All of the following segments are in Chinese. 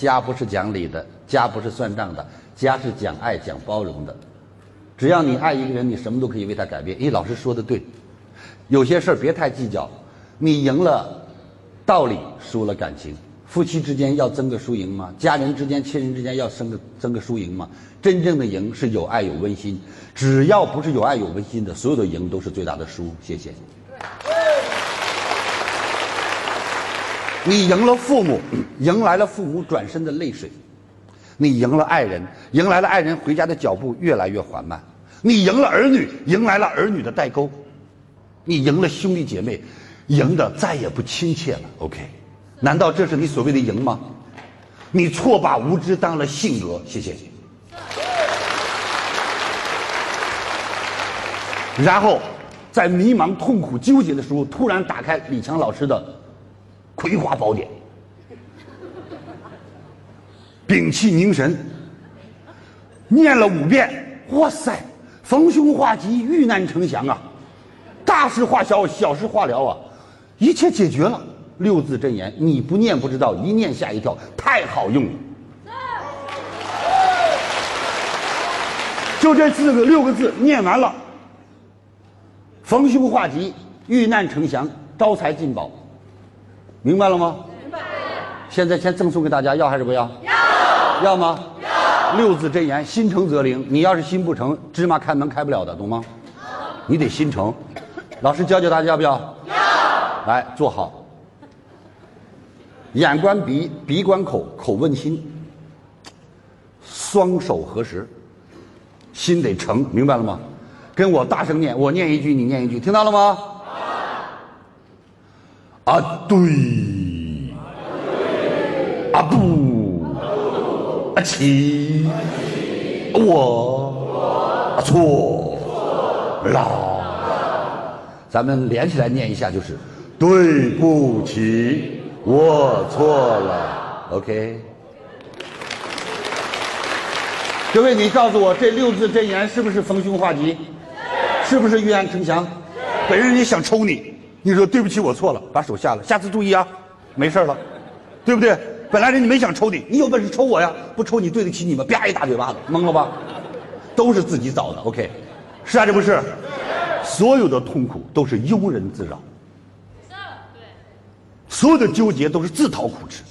家不是讲理的，家不是算账的，家是讲爱、讲包容的。只要你爱一个人，你什么都可以为他改变。诶，老师说的对，有些事儿别太计较。你赢了道理，输了感情。夫妻之间要争个输赢吗？家人之间、亲人之间要争个争个输赢吗？真正的赢是有爱有温馨。只要不是有爱有温馨的，所有的赢都是最大的输。谢谢。你赢了父母，迎来了父母转身的泪水；你赢了爱人，迎来了爱人回家的脚步越来越缓慢；你赢了儿女，迎来了儿女的代沟；你赢了兄弟姐妹，赢的再也不亲切了。OK，难道这是你所谓的赢吗？你错把无知当了性格。谢谢。然后，在迷茫、痛苦、纠结的时候，突然打开李强老师的。《葵花宝典》，屏气凝神，念了五遍。哇塞，逢凶化吉，遇难成祥啊！大事化小，小事化了啊！一切解决了。六字真言，你不念不知道，一念吓一跳，太好用了。就这四个六个字念完了，逢凶化吉，遇难成祥，招财进宝。明白了吗？明白。现在先赠送给大家，要还是不要？要。要吗？要。六字真言：心诚则灵。你要是心不诚，芝麻开门开不了的，懂吗？你得心诚。老师教教大家，要不要？要。来，坐好。眼观鼻，鼻观口，口问心。双手合十，心得诚，明白了吗？跟我大声念，我念一句，你念一句，听到了吗？啊对，啊不，啊起，我错了，咱们连起来念一下，就是对不起，我错了。OK，各位，你告诉我，这六字真言是不是逢凶化吉？是不是遇难成祥？本人也想抽你。你说对不起，我错了，把手下了，下次注意啊，没事了，对不对？本来人家没想抽你，你有本事抽我呀，不抽你对得起你吗？啪一大嘴巴子，懵了吧？都是自己找的，OK，是啊，这不是？所有的痛苦都是庸人自扰，对所有的纠结都是自讨苦吃，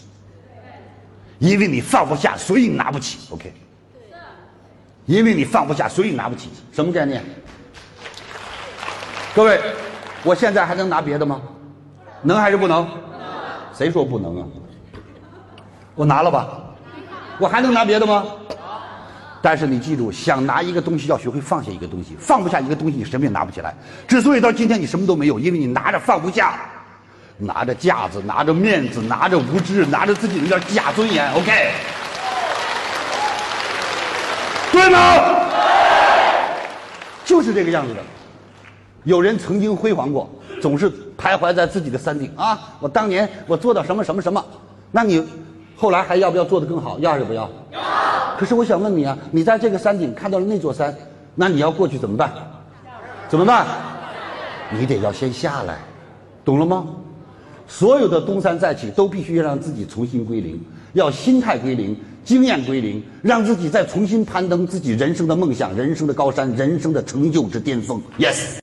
对因为你放不下，所以你拿不起，OK，对因为你放不下，所以拿不起，什么概念？各位。我现在还能拿别的吗？能还是不能？谁说不能啊？我拿了吧？我还能拿别的吗？但是你记住，想拿一个东西要学会放下一个东西，放不下一个东西，你什么也拿不起来。之所以到今天你什么都没有，因为你拿着放不下，拿着架子，拿着面子，拿着无知，拿着自己的点假尊严。OK，对吗？就是这个样子的。有人曾经辉煌过，总是徘徊在自己的山顶啊！我当年我做到什么什么什么，那你后来还要不要做得更好？要还是不要？要。可是我想问你啊，你在这个山顶看到了那座山，那你要过去怎么办？怎么办？你得要先下来，懂了吗？所有的东山再起都必须要让自己重新归零，要心态归零，经验归零，让自己再重新攀登自己人生的梦想、人生的高山、人生的成就之巅峰。Yes。